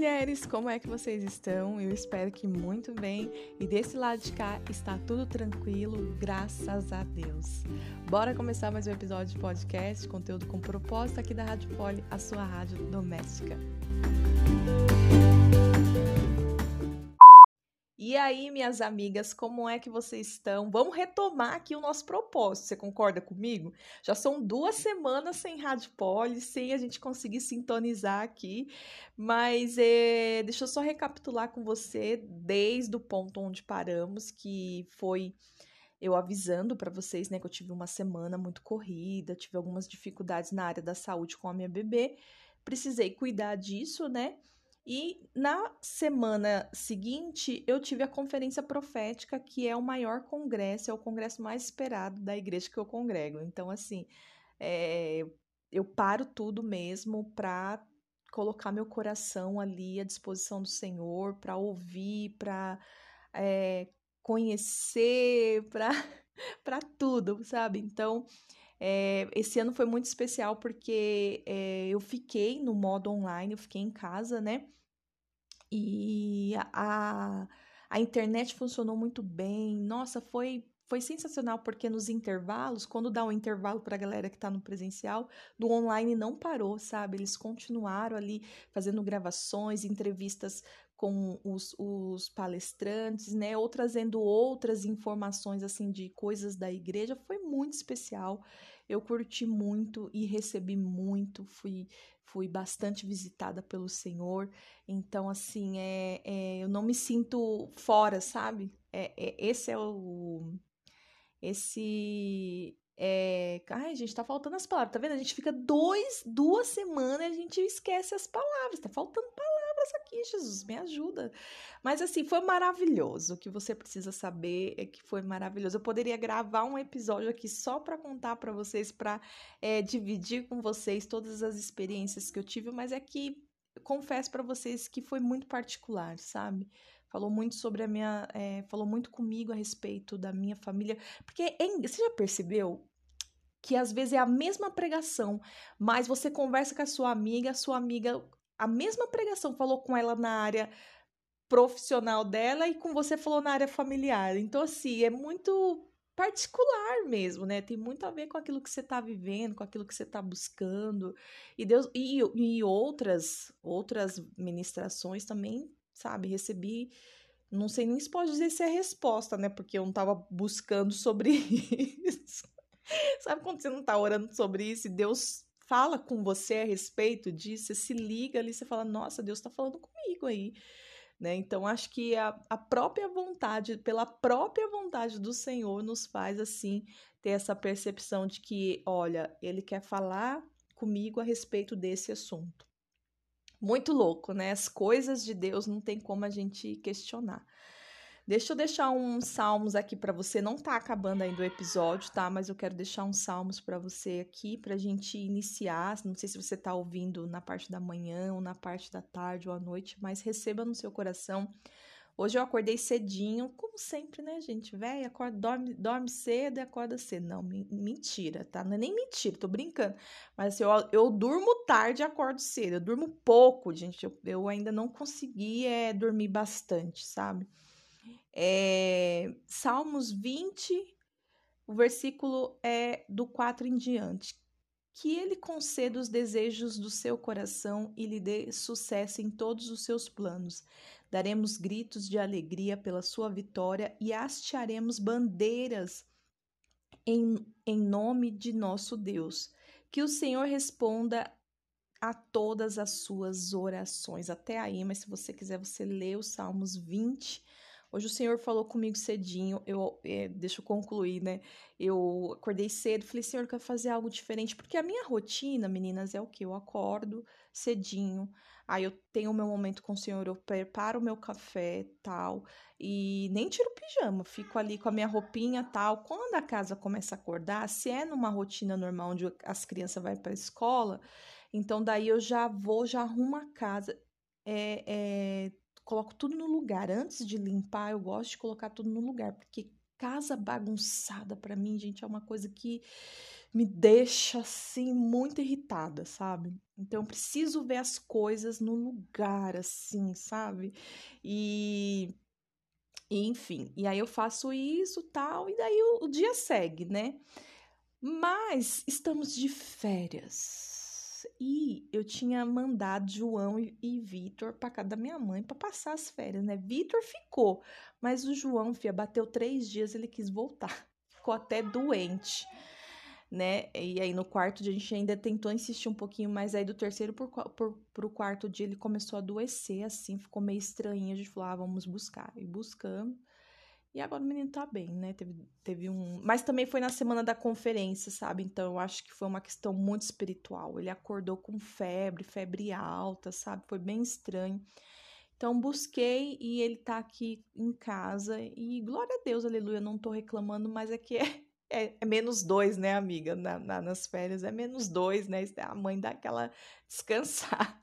mulheres, como é que vocês estão? Eu espero que muito bem. E desse lado de cá está tudo tranquilo, graças a Deus. Bora começar mais um episódio de podcast, conteúdo com propósito aqui da Rádio Poli, a sua rádio doméstica. E aí, minhas amigas, como é que vocês estão? Vamos retomar aqui o nosso propósito. Você concorda comigo? Já são duas semanas sem Rádio Poli, sem a gente conseguir sintonizar aqui. Mas é, deixa eu só recapitular com você desde o ponto onde paramos, que foi eu avisando para vocês, né, que eu tive uma semana muito corrida, tive algumas dificuldades na área da saúde com a minha bebê. Precisei cuidar disso, né? E na semana seguinte, eu tive a conferência profética, que é o maior congresso, é o congresso mais esperado da igreja que eu congrego. Então, assim, é, eu paro tudo mesmo para colocar meu coração ali à disposição do Senhor, para ouvir, para é, conhecer, para tudo, sabe? Então, é, esse ano foi muito especial porque é, eu fiquei no modo online, eu fiquei em casa, né? E a, a internet funcionou muito bem. Nossa, foi foi sensacional porque nos intervalos, quando dá um intervalo para a galera que está no presencial, do online não parou, sabe? Eles continuaram ali fazendo gravações, entrevistas com os, os palestrantes, né? Ou trazendo outras informações assim de coisas da igreja. Foi muito especial. Eu curti muito e recebi muito, fui, fui bastante visitada pelo Senhor. Então, assim, é, é eu não me sinto fora, sabe? É, é, esse é o. Esse. É, ai, gente, tá faltando as palavras, tá vendo? A gente fica dois, duas semanas e a gente esquece as palavras, tá faltando palavras palavras aqui, Jesus, me ajuda. Mas assim, foi maravilhoso. O que você precisa saber é que foi maravilhoso. Eu poderia gravar um episódio aqui só para contar para vocês, para é, dividir com vocês todas as experiências que eu tive, mas é que confesso para vocês que foi muito particular, sabe? Falou muito sobre a minha. É, falou muito comigo a respeito da minha família. Porque é, você já percebeu que às vezes é a mesma pregação, mas você conversa com a sua amiga, a sua amiga a mesma pregação falou com ela na área profissional dela e com você falou na área familiar. Então, assim, é muito particular mesmo, né? Tem muito a ver com aquilo que você está vivendo, com aquilo que você está buscando. E Deus e, e outras outras ministrações também, sabe? Recebi não sei nem se pode dizer se é resposta, né? Porque eu não estava buscando sobre isso. Sabe quando você não está orando sobre isso e Deus fala com você a respeito disso, você se liga ali, você fala, nossa, Deus está falando comigo aí. Né? Então, acho que a, a própria vontade, pela própria vontade do Senhor, nos faz assim ter essa percepção de que, olha, Ele quer falar comigo a respeito desse assunto. Muito louco, né? As coisas de Deus não tem como a gente questionar. Deixa eu deixar uns salmos aqui para você. Não tá acabando ainda o episódio, tá? Mas eu quero deixar uns salmos para você aqui pra gente iniciar. Não sei se você tá ouvindo na parte da manhã ou na parte da tarde ou à noite, mas receba no seu coração. Hoje eu acordei cedinho, como sempre, né, gente? Véi, acorda, dorme, dorme cedo e acorda cedo. Não, mentira, tá? Não é nem mentira, tô brincando. Mas assim, eu, eu durmo tarde e acordo cedo. Eu durmo pouco, gente. Eu, eu ainda não consegui é, dormir bastante, sabe? É, Salmos 20, o versículo é do 4 em diante. Que ele conceda os desejos do seu coração e lhe dê sucesso em todos os seus planos. Daremos gritos de alegria pela sua vitória e hastearemos bandeiras em, em nome de nosso Deus. Que o Senhor responda a todas as suas orações. Até aí, mas se você quiser, você lê os Salmos 20 Hoje o Senhor falou comigo cedinho, eu, é, deixa eu concluir, né? Eu acordei cedo, falei, Senhor, eu quero fazer algo diferente, porque a minha rotina, meninas, é o que? Eu acordo cedinho, aí eu tenho o meu momento com o Senhor, eu preparo o meu café, tal, e nem tiro o pijama, fico ali com a minha roupinha, tal. Quando a casa começa a acordar, se é numa rotina normal onde as crianças vão para a escola, então daí eu já vou, já arrumo a casa. É, é, coloco tudo no lugar. Antes de limpar, eu gosto de colocar tudo no lugar, porque casa bagunçada para mim, gente, é uma coisa que me deixa assim muito irritada, sabe? Então eu preciso ver as coisas no lugar assim, sabe? E, enfim, e aí eu faço isso, tal, e daí o, o dia segue, né? Mas estamos de férias. E eu tinha mandado João e, Vitor para casa da minha mãe para passar as férias, né? Vitor ficou, mas o João, fia, bateu três dias, ele quis voltar. Ficou até doente né? E aí no quarto dia a gente ainda tentou insistir um pouquinho, mas aí do terceiro por, por, pro quarto dia ele começou a adoecer, assim, ficou meio estranho. A gente falou, ah, vamos buscar. E buscamos. E agora o menino tá bem, né? Teve, teve um. Mas também foi na semana da conferência, sabe? Então eu acho que foi uma questão muito espiritual. Ele acordou com febre, febre alta, sabe? Foi bem estranho. Então busquei e ele tá aqui em casa. E glória a Deus, aleluia, não tô reclamando, mas é que é é, é, menos dois, né, amiga? Na, na, nas férias é menos dois, né? A mãe dá aquela descansada.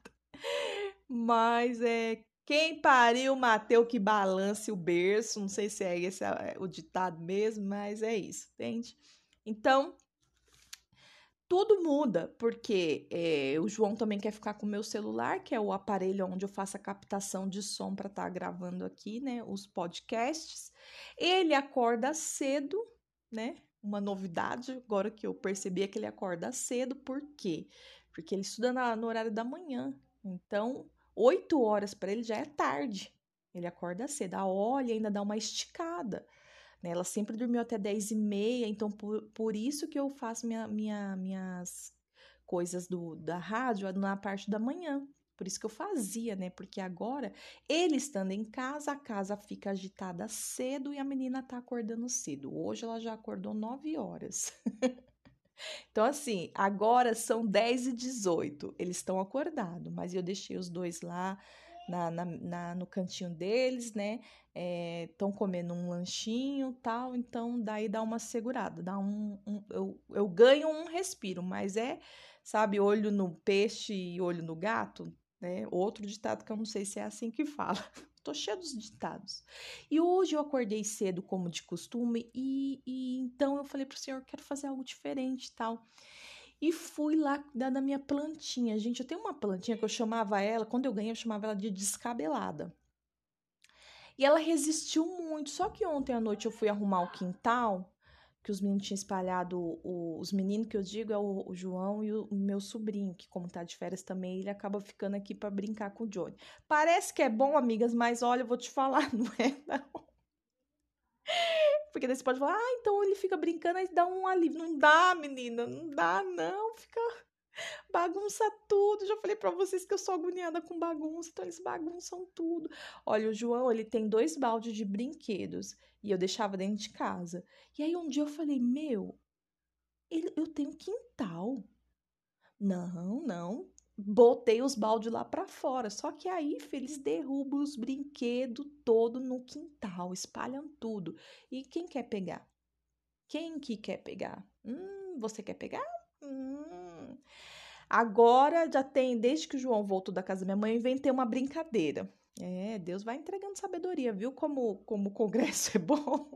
Mas é quem pariu, Mateu que balance o berço. Não sei se é esse é o ditado mesmo, mas é isso, entende? Então, tudo muda, porque é, o João também quer ficar com o meu celular, que é o aparelho onde eu faço a captação de som para estar tá gravando aqui, né, os podcasts. Ele acorda cedo, né? uma novidade agora que eu percebi é que ele acorda cedo, por quê? Porque ele estuda na, no horário da manhã. Então, oito horas para ele já é tarde. Ele acorda cedo. A olha ainda dá uma esticada. Né? Ela sempre dormiu até dez e meia, então por, por isso que eu faço minha, minha, minhas coisas do, da rádio na parte da manhã. Por isso que eu fazia, né? Porque agora, ele estando em casa, a casa fica agitada cedo e a menina tá acordando cedo. Hoje ela já acordou 9 horas. então, assim, agora são 10 e 18. Eles estão acordados, mas eu deixei os dois lá na, na, na no cantinho deles, né? Estão é, comendo um lanchinho tal, então daí dá uma segurada, dá um, um eu, eu ganho um respiro, mas é, sabe, olho no peixe e olho no gato, né? Outro ditado que eu não sei se é assim que fala. Tô cheia dos ditados. E hoje eu acordei cedo, como de costume, e, e então eu falei pro senhor, quero fazer algo diferente e tal. E fui lá cuidar da minha plantinha. Gente, eu tenho uma plantinha que eu chamava ela, quando eu ganhei, eu chamava ela de descabelada. E ela resistiu muito. Só que ontem à noite eu fui arrumar o quintal que os meninos tinham espalhado, o, os meninos que eu digo é o, o, João e o meu sobrinho, que como tá de férias também, ele acaba ficando aqui para brincar com o Johnny. Parece que é bom, amigas, mas olha, eu vou te falar, não é não. Porque daí você pode falar, ah, então ele fica brincando e dá um alívio. Não dá, menina, não dá, não, fica bagunça tudo. Já falei para vocês que eu sou agoniada com bagunça, então eles bagunçam tudo. Olha, o João, ele tem dois baldes de brinquedos e eu deixava dentro de casa. E aí um dia eu falei: Meu, ele, eu tenho quintal. Não, não. Botei os baldes lá para fora. Só que aí, eles derrubam os brinquedos todo no quintal, espalham tudo. E quem quer pegar? Quem que quer pegar? Hum, você quer pegar? Hum. Agora já tem, desde que o João voltou da casa da minha mãe, eu inventei uma brincadeira. É, Deus vai entregando sabedoria, viu como, como o congresso é bom?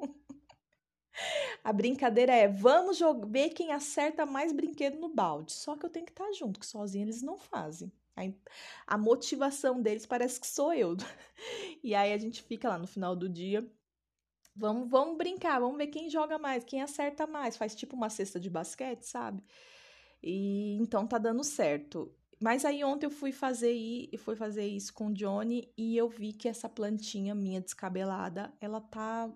A brincadeira é: vamos ver quem acerta mais brinquedo no balde. Só que eu tenho que estar junto, que sozinho eles não fazem. A, a motivação deles parece que sou eu. E aí a gente fica lá no final do dia. Vamos, vamos brincar, vamos ver quem joga mais, quem acerta mais. Faz tipo uma cesta de basquete, sabe? E então tá dando certo. Mas aí ontem eu fui fazer e fui fazer isso com o Johnny e eu vi que essa plantinha minha descabelada, ela tá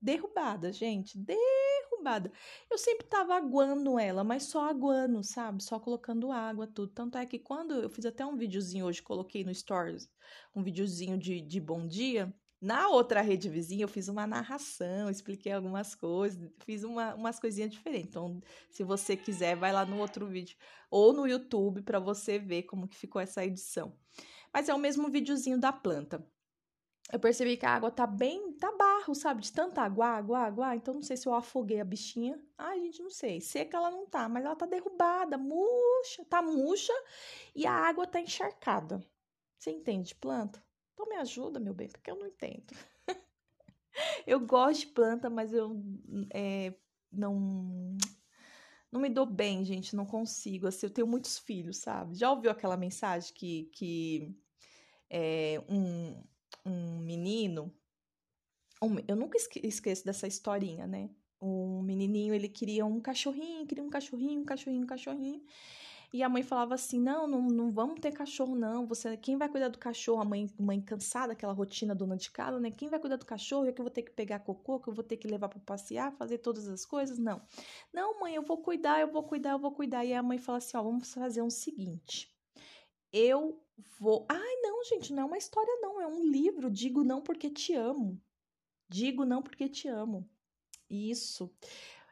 derrubada, gente, derrubada. Eu sempre tava aguando ela, mas só aguando, sabe? Só colocando água, tudo. Tanto é que quando eu fiz até um videozinho hoje, coloquei no Stories, um videozinho de, de bom dia, na outra rede vizinha, eu fiz uma narração, expliquei algumas coisas, fiz uma, umas coisinhas diferentes. Então, se você quiser, vai lá no outro vídeo ou no YouTube para você ver como que ficou essa edição. Mas é o mesmo videozinho da planta. Eu percebi que a água tá bem, tá barro, sabe? De tanta água, água, água. Então, não sei se eu afoguei a bichinha. Ai, gente, não sei. Seca ela não tá, mas ela tá derrubada, murcha, tá murcha e a água tá encharcada. Você entende planta? Então me ajuda, meu bem, porque eu não entendo. eu gosto de planta, mas eu é, não não me dou bem, gente, não consigo. Assim, eu tenho muitos filhos, sabe? Já ouviu aquela mensagem que, que é, um, um menino. Um, eu nunca esqueço dessa historinha, né? Um menininho, ele queria um cachorrinho, queria um cachorrinho, um cachorrinho, um cachorrinho. E a mãe falava assim: não, não, não vamos ter cachorro, não. Você, quem vai cuidar do cachorro? A mãe, mãe cansada, aquela rotina dona de casa, né? Quem vai cuidar do cachorro? Eu que vou ter que pegar cocô, que eu vou ter que levar para passear, fazer todas as coisas? Não. Não, mãe, eu vou cuidar, eu vou cuidar, eu vou cuidar. E a mãe fala assim: ó, vamos fazer um seguinte. Eu vou. Ai, não, gente, não é uma história, não. É um livro. Digo não porque te amo. Digo não porque te amo. Isso.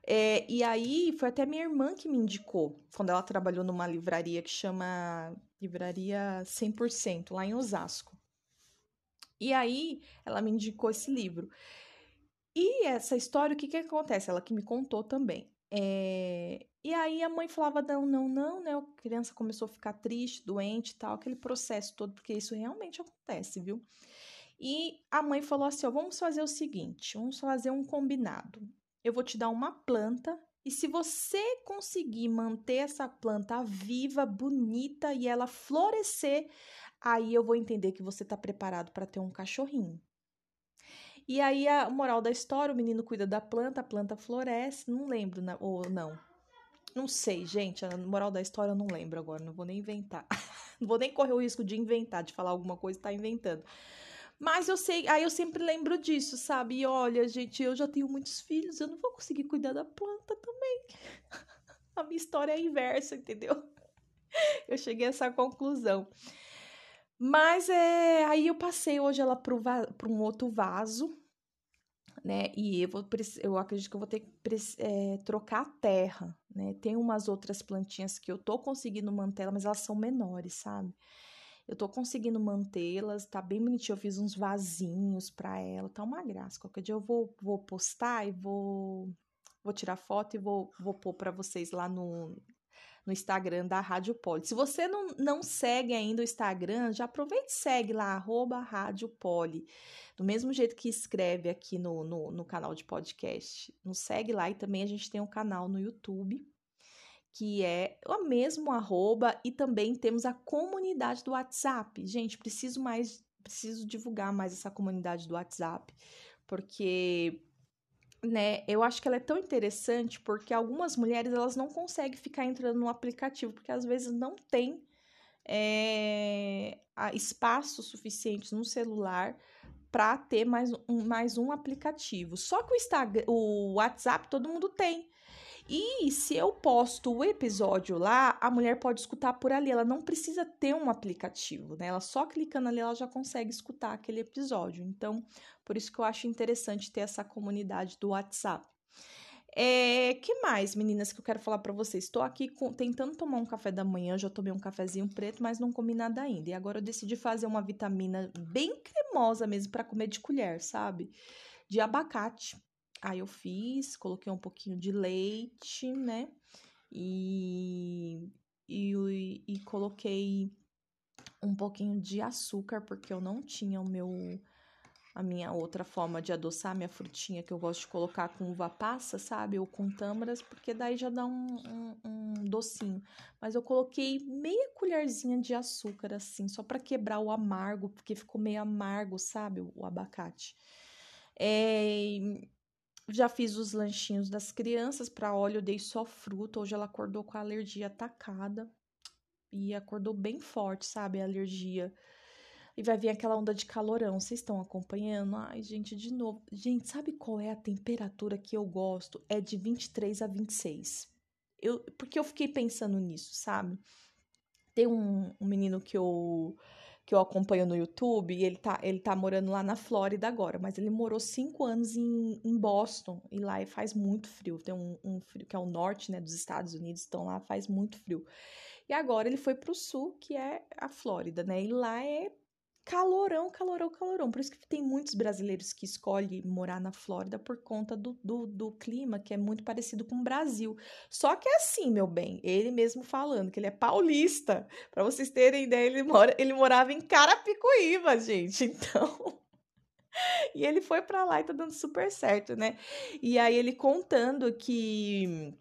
É, e aí foi até minha irmã que me indicou, quando ela trabalhou numa livraria que chama Livraria 100%, lá em Osasco. E aí ela me indicou esse livro. E essa história, o que que acontece? Ela que me contou também. É... E aí a mãe falava, não, não, não, né? A criança começou a ficar triste, doente tal, aquele processo todo, porque isso realmente acontece, viu? E a mãe falou assim: ó, vamos fazer o seguinte, vamos fazer um combinado eu vou te dar uma planta e se você conseguir manter essa planta viva, bonita e ela florescer, aí eu vou entender que você está preparado para ter um cachorrinho. E aí a moral da história, o menino cuida da planta, a planta floresce, não lembro né? ou não. Não sei, gente, a moral da história eu não lembro agora, não vou nem inventar. não vou nem correr o risco de inventar, de falar alguma coisa e tá inventando. Mas eu sei, aí eu sempre lembro disso, sabe? E olha, gente, eu já tenho muitos filhos, eu não vou conseguir cuidar da planta também. A minha história é inversa, entendeu? Eu cheguei a essa conclusão. Mas é, aí eu passei hoje ela para um outro vaso, né? E eu, vou, eu acredito que eu vou ter que é, trocar a terra, né? Tem umas outras plantinhas que eu tô conseguindo manter, mas elas são menores, sabe? Eu tô conseguindo mantê-las, tá bem bonitinho. Eu fiz uns vasinhos para ela, tá uma graça. Qualquer dia eu vou, vou postar e vou, vou tirar foto e vou, vou pôr para vocês lá no, no Instagram da Rádio Poli. Se você não, não segue ainda o Instagram, já aproveite e segue lá, arroba Rádio Poli. Do mesmo jeito que escreve aqui no, no, no canal de podcast. Nos segue lá e também a gente tem um canal no YouTube que é o mesmo arroba, e também temos a comunidade do WhatsApp. Gente, preciso mais, preciso divulgar mais essa comunidade do WhatsApp, porque né, eu acho que ela é tão interessante porque algumas mulheres elas não conseguem ficar entrando no aplicativo, porque às vezes não tem é, espaço suficiente no celular para ter mais um, mais um aplicativo. Só que o Instagram, o WhatsApp todo mundo tem. E se eu posto o episódio lá, a mulher pode escutar por ali. Ela não precisa ter um aplicativo, né? Ela só clicando ali, ela já consegue escutar aquele episódio. Então, por isso que eu acho interessante ter essa comunidade do WhatsApp. É, que mais, meninas, que eu quero falar para vocês? Estou aqui com, tentando tomar um café da manhã, já tomei um cafezinho preto, mas não comi nada ainda. E agora eu decidi fazer uma vitamina bem cremosa mesmo para comer de colher, sabe? De abacate. Aí eu fiz, coloquei um pouquinho de leite, né? E, e, e coloquei um pouquinho de açúcar, porque eu não tinha o meu a minha outra forma de adoçar minha frutinha que eu gosto de colocar com uva passa, sabe? Ou com tâmaras, porque daí já dá um, um, um docinho. Mas eu coloquei meia colherzinha de açúcar, assim, só para quebrar o amargo, porque ficou meio amargo, sabe? O, o abacate. É, já fiz os lanchinhos das crianças para óleo, eu dei só fruta. Hoje ela acordou com a alergia atacada e acordou bem forte, sabe? A alergia. E vai vir aquela onda de calorão. Vocês estão acompanhando? Ai, gente, de novo. Gente, sabe qual é a temperatura que eu gosto? É de 23 a 26. Eu, porque eu fiquei pensando nisso, sabe? Tem um, um menino que eu que eu acompanho no YouTube, e ele tá, ele tá morando lá na Flórida agora, mas ele morou cinco anos em, em Boston, e lá faz muito frio. Tem um, um frio que é o norte, né, dos Estados Unidos, então lá faz muito frio. E agora ele foi pro sul, que é a Flórida, né? E lá é calorão, calorão, calorão. Por isso que tem muitos brasileiros que escolhem morar na Flórida por conta do, do, do, clima, que é muito parecido com o Brasil. Só que é assim, meu bem, ele mesmo falando que ele é paulista. Para vocês terem ideia, ele, mora, ele morava em Carapicuíba, gente. Então. e ele foi para lá e tá dando super certo, né? E aí ele contando que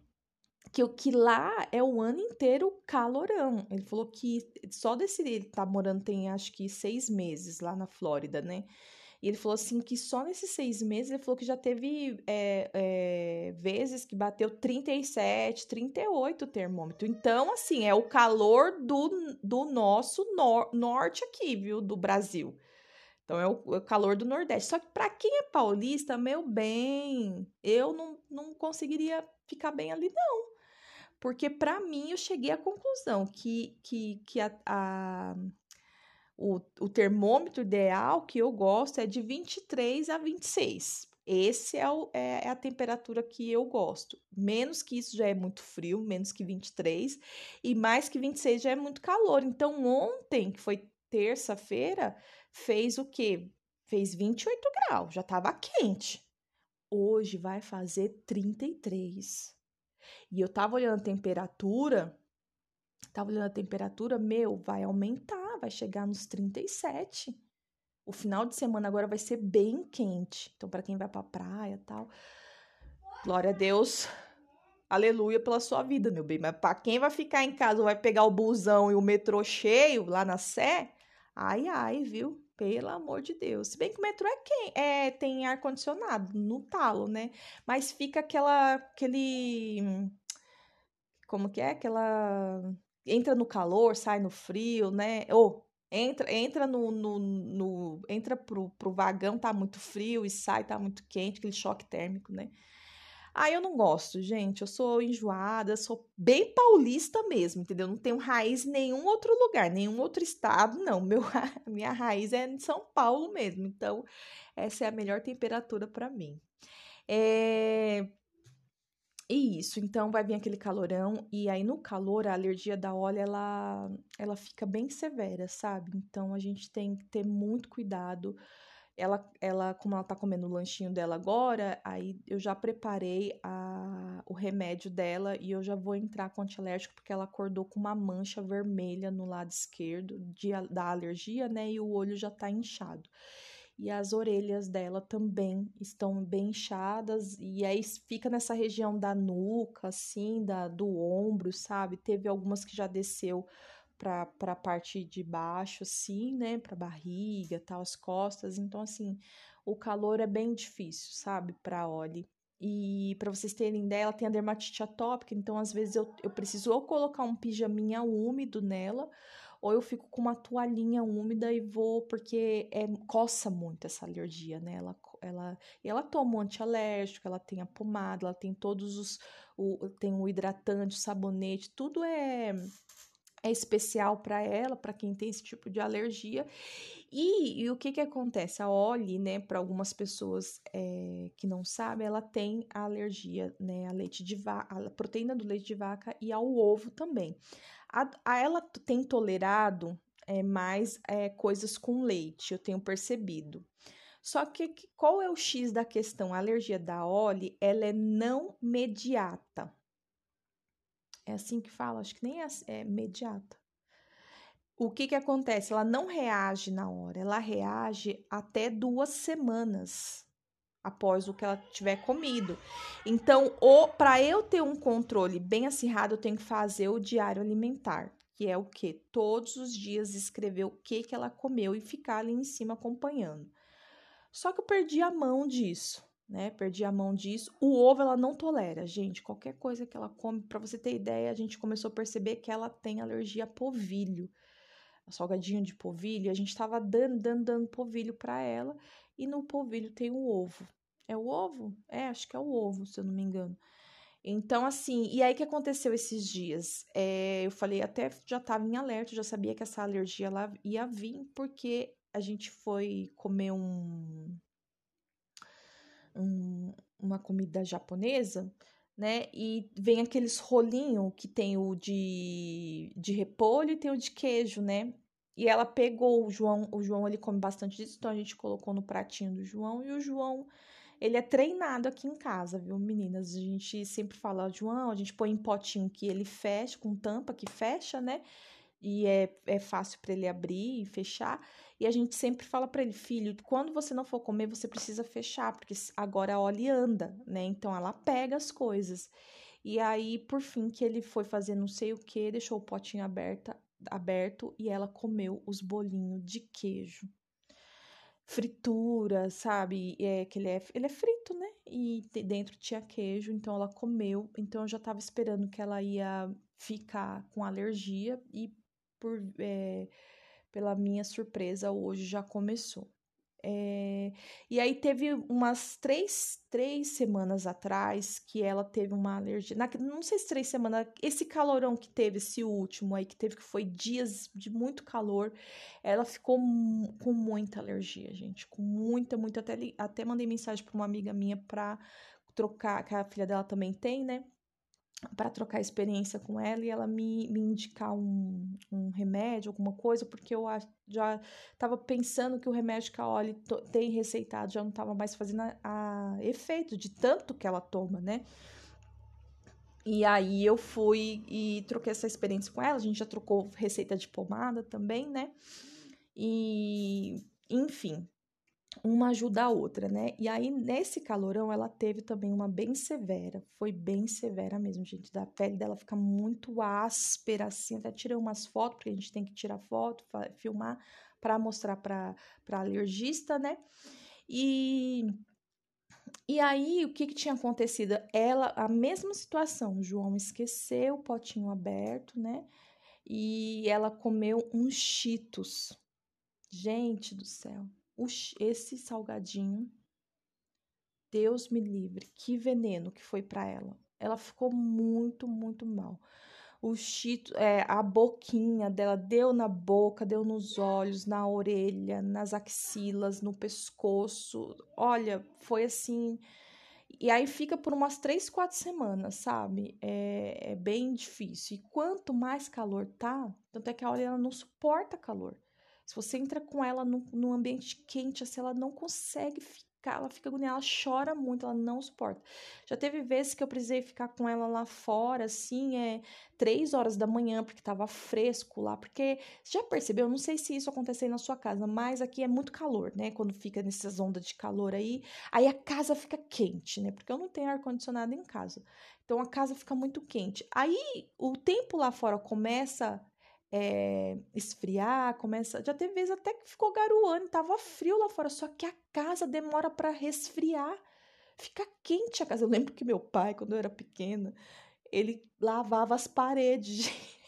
que o que lá é o ano inteiro calorão. Ele falou que só desse ele tá morando tem acho que seis meses lá na Flórida, né? E ele falou assim que só nesses seis meses ele falou que já teve é, é, vezes que bateu 37, 38 o termômetro. Então, assim, é o calor do, do nosso nor norte aqui, viu? Do Brasil. Então é o, é o calor do Nordeste. Só que para quem é paulista, meu bem, eu não, não conseguiria ficar bem ali, não. Porque para mim eu cheguei à conclusão que, que, que a, a o, o termômetro ideal que eu gosto é de 23 a 26. Esse é, o, é, é, a temperatura que eu gosto. Menos que isso já é muito frio, menos que 23, e mais que 26 já é muito calor. Então, ontem, que foi terça-feira, fez o quê? Fez 28 graus, já estava quente. Hoje vai fazer 33. E eu tava olhando a temperatura, tava olhando a temperatura, meu, vai aumentar, vai chegar nos 37. O final de semana agora vai ser bem quente. Então, para quem vai pra praia tal, glória a Deus. Aleluia pela sua vida, meu bem. Mas para quem vai ficar em casa, vai pegar o busão e o metrô cheio lá na Sé, ai, ai, viu? Pelo amor de Deus. Se bem que o metrô é, quem, é tem ar-condicionado no talo, né? Mas fica aquela. aquele. Como que é? Aquela. Entra no calor, sai no frio, né? Ou entra, entra no, no, no. entra pro, pro vagão, tá muito frio, e sai, tá muito quente, aquele choque térmico, né? Ah, eu não gosto, gente. Eu sou enjoada, sou bem paulista mesmo, entendeu? Não tenho raiz em nenhum outro lugar, nenhum outro estado, não. Meu, minha raiz é em São Paulo mesmo. Então, essa é a melhor temperatura para mim. É... E isso, então vai vir aquele calorão, e aí no calor a alergia da óleo ela, ela fica bem severa, sabe? Então a gente tem que ter muito cuidado ela, ela, como ela tá comendo o lanchinho dela agora, aí eu já preparei a, o remédio dela e eu já vou entrar com antialérgico porque ela acordou com uma mancha vermelha no lado esquerdo de, da alergia, né? E o olho já tá inchado. E as orelhas dela também estão bem inchadas, e aí fica nessa região da nuca, assim, da, do ombro, sabe? Teve algumas que já desceu para a parte de baixo, assim, né? Para barriga, tal, as costas. Então, assim, o calor é bem difícil, sabe? Para Oli. E para vocês terem ideia, ela tem a dermatite atópica, então às vezes eu, eu preciso ou colocar um pijaminha úmido nela, ou eu fico com uma toalhinha úmida e vou, porque é, coça muito essa alergia, né? Ela, ela, e ela toma um antialérgico, ela tem a pomada, ela tem todos os. O, tem o hidratante, o sabonete, tudo é é especial para ela, para quem tem esse tipo de alergia. E, e o que que acontece? A Oli, né, para algumas pessoas é, que não sabem, ela tem a alergia, né, a leite de vaca, a proteína do leite de vaca e ao ovo também. A, a ela tem tolerado é, mais é, coisas com leite, eu tenho percebido. Só que qual é o X da questão? A alergia da Oli, ela é não mediata. É assim que fala, acho que nem é, é imediata. O que que acontece? Ela não reage na hora, ela reage até duas semanas após o que ela tiver comido. Então, para eu ter um controle bem acirrado, eu tenho que fazer o diário alimentar, que é o que todos os dias escrever o que que ela comeu e ficar ali em cima acompanhando. Só que eu perdi a mão disso né? Perdi a mão disso. O ovo ela não tolera, gente. Qualquer coisa que ela come, para você ter ideia, a gente começou a perceber que ela tem alergia a povilho. Salgadinho de povilho, a gente tava dando, dando, dando povilho para ela e no povilho tem o ovo. É o ovo? É, acho que é o ovo, se eu não me engano. Então, assim, e aí que aconteceu esses dias? É, eu falei, até já estava em alerta, já sabia que essa alergia lá ia vir, porque a gente foi comer um, um, uma comida japonesa, né? E vem aqueles rolinhos que tem o de, de repolho e tem o de queijo, né? E ela pegou o João, o João ele come bastante disso, então a gente colocou no pratinho do João e o João ele é treinado aqui em casa, viu, meninas? A gente sempre fala, João, a gente põe em potinho que ele fecha, com tampa que fecha, né? E é, é fácil para ele abrir e fechar. E a gente sempre fala para ele, filho, quando você não for comer, você precisa fechar, porque agora a Oli anda, né? Então ela pega as coisas. E aí, por fim, que ele foi fazer não sei o que, deixou o potinho aberta, aberto e ela comeu os bolinhos de queijo. Fritura, sabe? É, que ele é, ele é frito, né? E dentro tinha queijo, então ela comeu. Então eu já tava esperando que ela ia ficar com alergia e por é, pela minha surpresa hoje já começou. É, e aí teve umas três, três semanas atrás que ela teve uma alergia. Na, não sei se três semanas, esse calorão que teve, esse último aí, que teve, que foi dias de muito calor, ela ficou com muita alergia, gente. Com muita, muita. Até, até mandei mensagem para uma amiga minha para trocar, que a filha dela também tem, né? Para trocar experiência com ela e ela me, me indicar um, um remédio, alguma coisa, porque eu já estava pensando que o remédio que a Oli tem receitado já não estava mais fazendo a, a, efeito de tanto que ela toma, né? E aí eu fui e troquei essa experiência com ela, a gente já trocou receita de pomada também, né? E enfim, uma ajuda a outra, né? E aí, nesse calorão, ela teve também uma bem severa. Foi bem severa mesmo, gente. Da pele dela fica muito áspera, assim. Até tirei umas fotos, porque a gente tem que tirar foto, filmar, para mostrar para alergista, né? E. E aí, o que, que tinha acontecido? Ela, a mesma situação, o João esqueceu o potinho aberto, né? E ela comeu uns cheetos. Gente do céu esse salgadinho, Deus me livre, que veneno que foi para ela. Ela ficou muito, muito mal. O chito, é, a boquinha dela deu na boca, deu nos olhos, na orelha, nas axilas, no pescoço. Olha, foi assim. E aí fica por umas três, quatro semanas, sabe? É, é bem difícil. E quanto mais calor tá, tanto é que a ela não suporta calor. Se você entra com ela num, num ambiente quente, assim, ela não consegue ficar, ela fica agoniada, ela chora muito, ela não suporta. Já teve vezes que eu precisei ficar com ela lá fora, assim, é três horas da manhã, porque tava fresco lá, porque já percebeu? Não sei se isso aconteceu aí na sua casa, mas aqui é muito calor, né? Quando fica nessas ondas de calor aí, aí a casa fica quente, né? Porque eu não tenho ar-condicionado em casa. Então a casa fica muito quente. Aí o tempo lá fora começa é, esfriar, começa. Já teve vezes até que ficou garoando, tava frio lá fora, só que a casa demora para resfriar. Fica quente a casa. Eu lembro que meu pai, quando eu era pequena, ele lavava as paredes.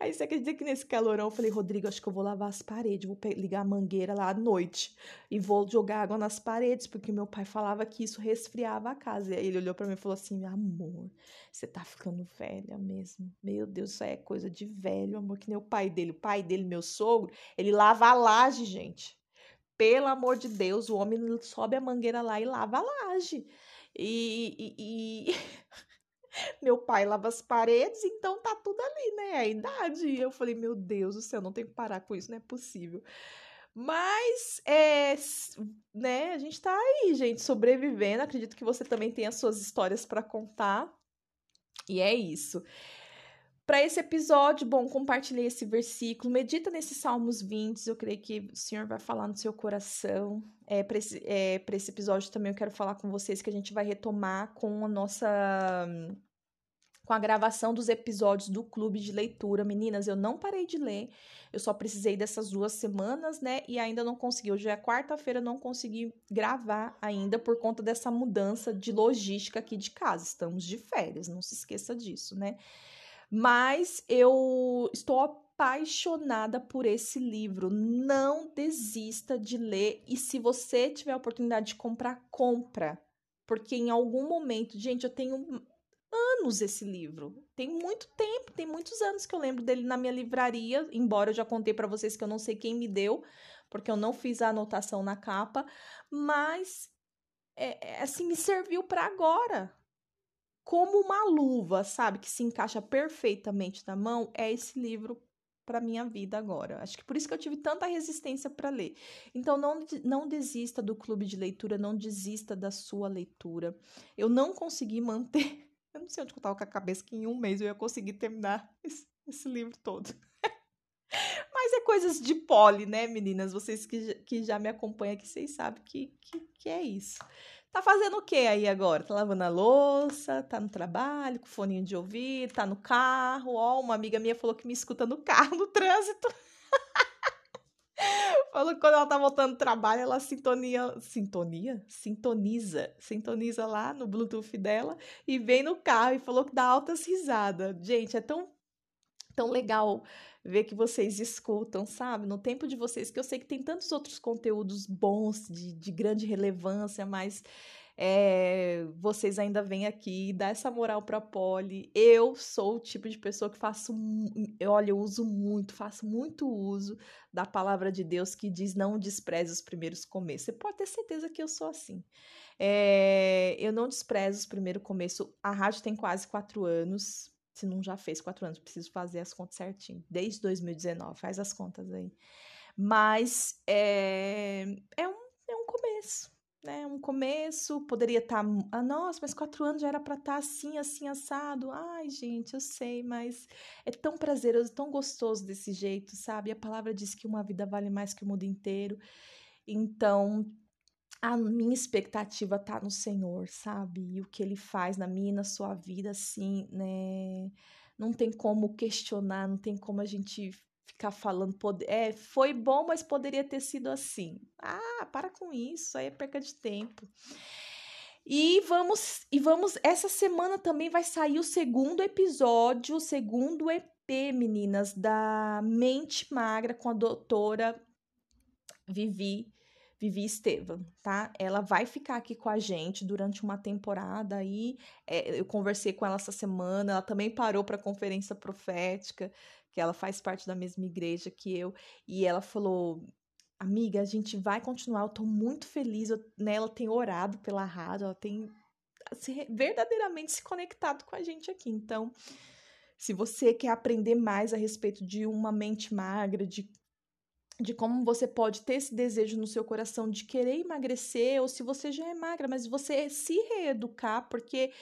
Aí você acredita que nesse calorão eu falei, Rodrigo, acho que eu vou lavar as paredes, vou ligar a mangueira lá à noite e vou jogar água nas paredes, porque meu pai falava que isso resfriava a casa. E aí ele olhou para mim e falou assim: amor, você tá ficando velha mesmo. Meu Deus, isso é coisa de velho, amor, que nem o pai dele. O pai dele, meu sogro, ele lava a laje, gente. Pelo amor de Deus, o homem sobe a mangueira lá e lava a laje. E, e, e... Meu pai lava as paredes, então tá tudo ali, né? É a idade. E eu falei, meu Deus do céu, não tem que parar com isso, não é possível. Mas, é, né, a gente tá aí, gente, sobrevivendo. Acredito que você também tem as suas histórias para contar. E é isso. Para esse episódio, bom, compartilhei esse versículo, medita nesses Salmos 20, eu creio que o Senhor vai falar no seu coração. É, Para esse, é, esse episódio também eu quero falar com vocês que a gente vai retomar com a nossa. com a gravação dos episódios do clube de leitura. Meninas, eu não parei de ler, eu só precisei dessas duas semanas, né? E ainda não consegui. Hoje é quarta-feira, não consegui gravar ainda por conta dessa mudança de logística aqui de casa. Estamos de férias, não se esqueça disso, né? Mas eu estou apaixonada por esse livro. Não desista de ler e se você tiver a oportunidade de comprar, compra. Porque em algum momento, gente, eu tenho anos esse livro. Tem muito tempo, tem muitos anos que eu lembro dele na minha livraria, embora eu já contei para vocês que eu não sei quem me deu, porque eu não fiz a anotação na capa, mas é, é assim me serviu para agora como uma luva, sabe, que se encaixa perfeitamente na mão, é esse livro para minha vida agora. Acho que por isso que eu tive tanta resistência para ler. Então não não desista do clube de leitura, não desista da sua leitura. Eu não consegui manter, eu não sei onde eu tava com a cabeça que em um mês eu ia conseguir terminar esse, esse livro todo. Mas é coisas de pole, né, meninas? Vocês que, que já me acompanham aqui, vocês sabem que, que, que é isso. Tá fazendo o que aí agora? Tá lavando a louça, tá no trabalho, com foninho de ouvido, tá no carro. Ó, uma amiga minha falou que me escuta no carro, no trânsito. falou que quando ela tá voltando do trabalho, ela sintonia, sintonia, sintoniza, sintoniza lá no Bluetooth dela e vem no carro e falou que dá altas risadas. Gente, é tão tão legal ver que vocês escutam, sabe? No tempo de vocês, que eu sei que tem tantos outros conteúdos bons, de, de grande relevância, mas é, vocês ainda vêm aqui dar essa moral para a Poli. Eu sou o tipo de pessoa que faço, olha, eu uso muito, faço muito uso da palavra de Deus que diz não despreze os primeiros começos. Você pode ter certeza que eu sou assim. É, eu não desprezo os primeiros começos. A rádio tem quase quatro anos se não já fez quatro anos, preciso fazer as contas certinho. Desde 2019, faz as contas aí. Mas é, é, um, é um começo, né? Um começo, poderia estar. Tá, ah, nossa, mas quatro anos já era para estar tá assim, assim, assado. Ai, gente, eu sei, mas é tão prazeroso, tão gostoso desse jeito, sabe? A palavra diz que uma vida vale mais que o mundo inteiro. Então, a minha expectativa tá no Senhor, sabe? E o que ele faz na minha e na sua vida, assim, né? Não tem como questionar, não tem como a gente ficar falando, pode... é, foi bom, mas poderia ter sido assim. Ah, para com isso, aí é perca de tempo. E vamos, e vamos, essa semana também vai sair o segundo episódio, o segundo EP, meninas, da Mente Magra com a doutora Vivi Vivi Estevam, tá? Ela vai ficar aqui com a gente durante uma temporada aí. É, eu conversei com ela essa semana, ela também parou para a conferência profética, que ela faz parte da mesma igreja que eu, e ela falou: Amiga, a gente vai continuar, eu tô muito feliz. Eu, né, ela tem orado pela rádio, ela tem assim, verdadeiramente se conectado com a gente aqui. Então, se você quer aprender mais a respeito de uma mente magra, de de como você pode ter esse desejo no seu coração de querer emagrecer, ou se você já é magra, mas você se reeducar, porque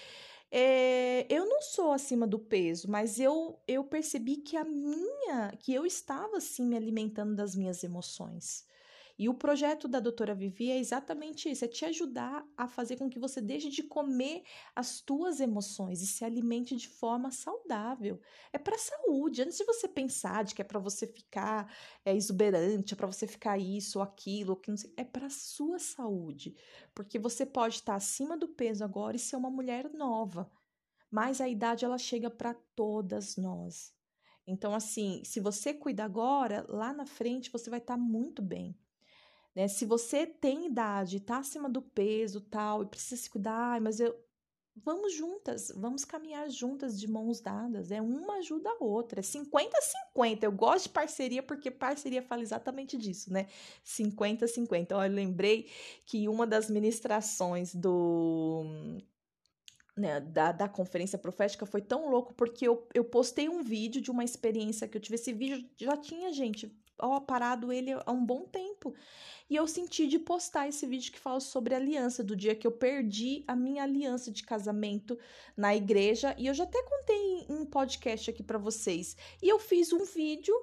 é, eu não sou acima do peso, mas eu, eu percebi que a minha, que eu estava assim me alimentando das minhas emoções. E o projeto da doutora Vivi é exatamente isso: é te ajudar a fazer com que você deixe de comer as tuas emoções e se alimente de forma saudável. É para saúde. Antes de você pensar de que é para você ficar é, exuberante, é para você ficar isso ou aquilo, que não sei, é para sua saúde. Porque você pode estar acima do peso agora e ser uma mulher nova. Mas a idade ela chega para todas nós. Então, assim, se você cuida agora, lá na frente você vai estar muito bem. Né? Se você tem idade, tá acima do peso tal, e precisa se cuidar, mas eu. Vamos juntas, vamos caminhar juntas de mãos dadas. É uma ajuda a outra. É 50-50. Eu gosto de parceria porque parceria fala exatamente disso, né? 50-50. Olha, eu lembrei que uma das ministrações do né, da, da conferência profética foi tão louco porque eu, eu postei um vídeo de uma experiência que eu tive. Esse vídeo já tinha, gente, ó, parado ele há um bom tempo. E eu senti de postar esse vídeo que fala sobre aliança, do dia que eu perdi a minha aliança de casamento na igreja. E eu já até contei em um podcast aqui para vocês. E eu fiz um vídeo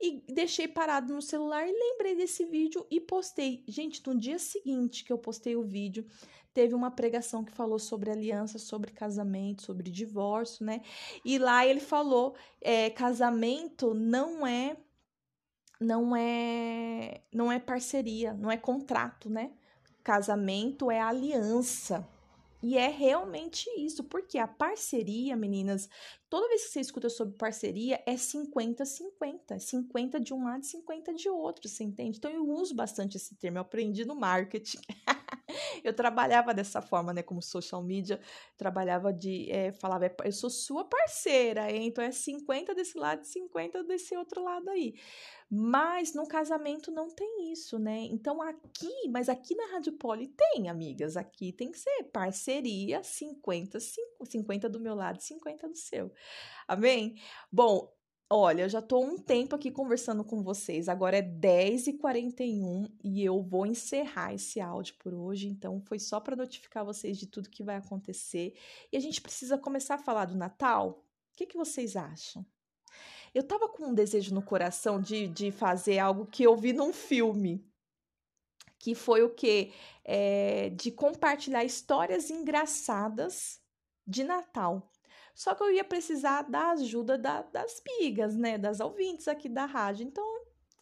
e deixei parado no celular e lembrei desse vídeo e postei. Gente, no dia seguinte que eu postei o vídeo, teve uma pregação que falou sobre aliança, sobre casamento, sobre divórcio, né? E lá ele falou: é, casamento não é não é não é parceria, não é contrato, né? Casamento é aliança. E é realmente isso, porque a parceria, meninas, toda vez que você escuta sobre parceria, é 50-50. 50 de um lado e 50 de outro, você entende? Então eu uso bastante esse termo, eu aprendi no marketing. eu trabalhava dessa forma, né? Como social media, trabalhava de. É, falava, eu sou sua parceira, então é 50 desse lado e 50 desse outro lado aí. Mas no casamento não tem isso, né? Então aqui, mas aqui na Rádio Poli tem, amigas. Aqui tem que ser parceria 50, 50 do meu lado, 50 do seu. Amém? Bom, Olha, eu já estou um tempo aqui conversando com vocês. Agora é 10h41 e eu vou encerrar esse áudio por hoje. Então, foi só para notificar vocês de tudo que vai acontecer. E a gente precisa começar a falar do Natal. O que, que vocês acham? Eu tava com um desejo no coração de, de fazer algo que eu vi num filme. que foi o quê? É, de compartilhar histórias engraçadas de Natal. Só que eu ia precisar da ajuda da, das pigas, né? Das ouvintes aqui da rádio. Então,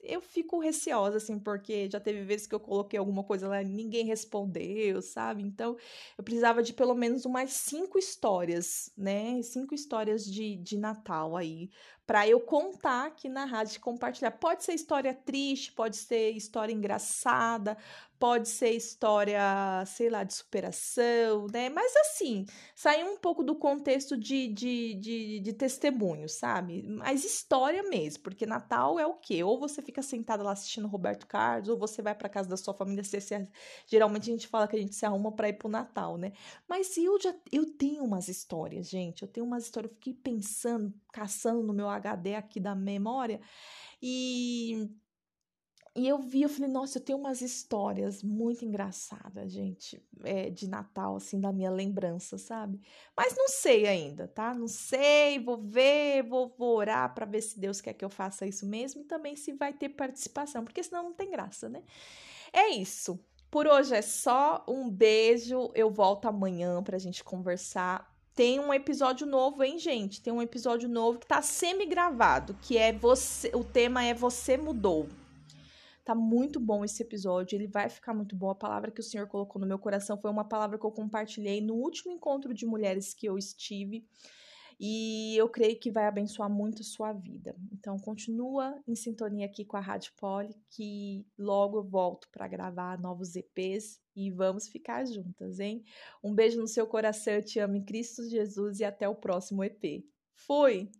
eu fico receosa, assim, porque já teve vezes que eu coloquei alguma coisa lá e ninguém respondeu, sabe? Então, eu precisava de pelo menos umas cinco histórias, né? Cinco histórias de, de Natal aí, para eu contar aqui na rádio, compartilhar. Pode ser história triste, pode ser história engraçada, pode ser história, sei lá, de superação, né? Mas assim, sair um pouco do contexto de, de, de, de testemunho, sabe? Mas história mesmo, porque Natal é o quê? Ou você fica sentada lá assistindo Roberto Carlos, ou você vai para casa da sua família. Você, você, geralmente a gente fala que a gente se arruma para ir pro Natal, né? Mas eu já eu tenho umas histórias, gente. Eu tenho umas histórias, eu fiquei pensando, caçando no meu HD aqui da memória. E e eu vi, eu falei, nossa, eu tenho umas histórias muito engraçadas, gente, é, de Natal, assim, da minha lembrança, sabe? Mas não sei ainda, tá? Não sei, vou ver, vou, vou orar para ver se Deus quer que eu faça isso mesmo e também se vai ter participação, porque senão não tem graça, né? É isso. Por hoje é só. Um beijo. Eu volto amanhã pra gente conversar tem um episódio novo, hein, gente? Tem um episódio novo que tá semi-gravado, que é você. O tema é Você Mudou. Tá muito bom esse episódio, ele vai ficar muito bom. A palavra que o Senhor colocou no meu coração foi uma palavra que eu compartilhei no último encontro de mulheres que eu estive. E eu creio que vai abençoar muito a sua vida. Então, continua em sintonia aqui com a Rádio Poli, que logo eu volto para gravar novos EPs e vamos ficar juntas, hein? Um beijo no seu coração, eu te amo em Cristo Jesus e até o próximo EP. Fui!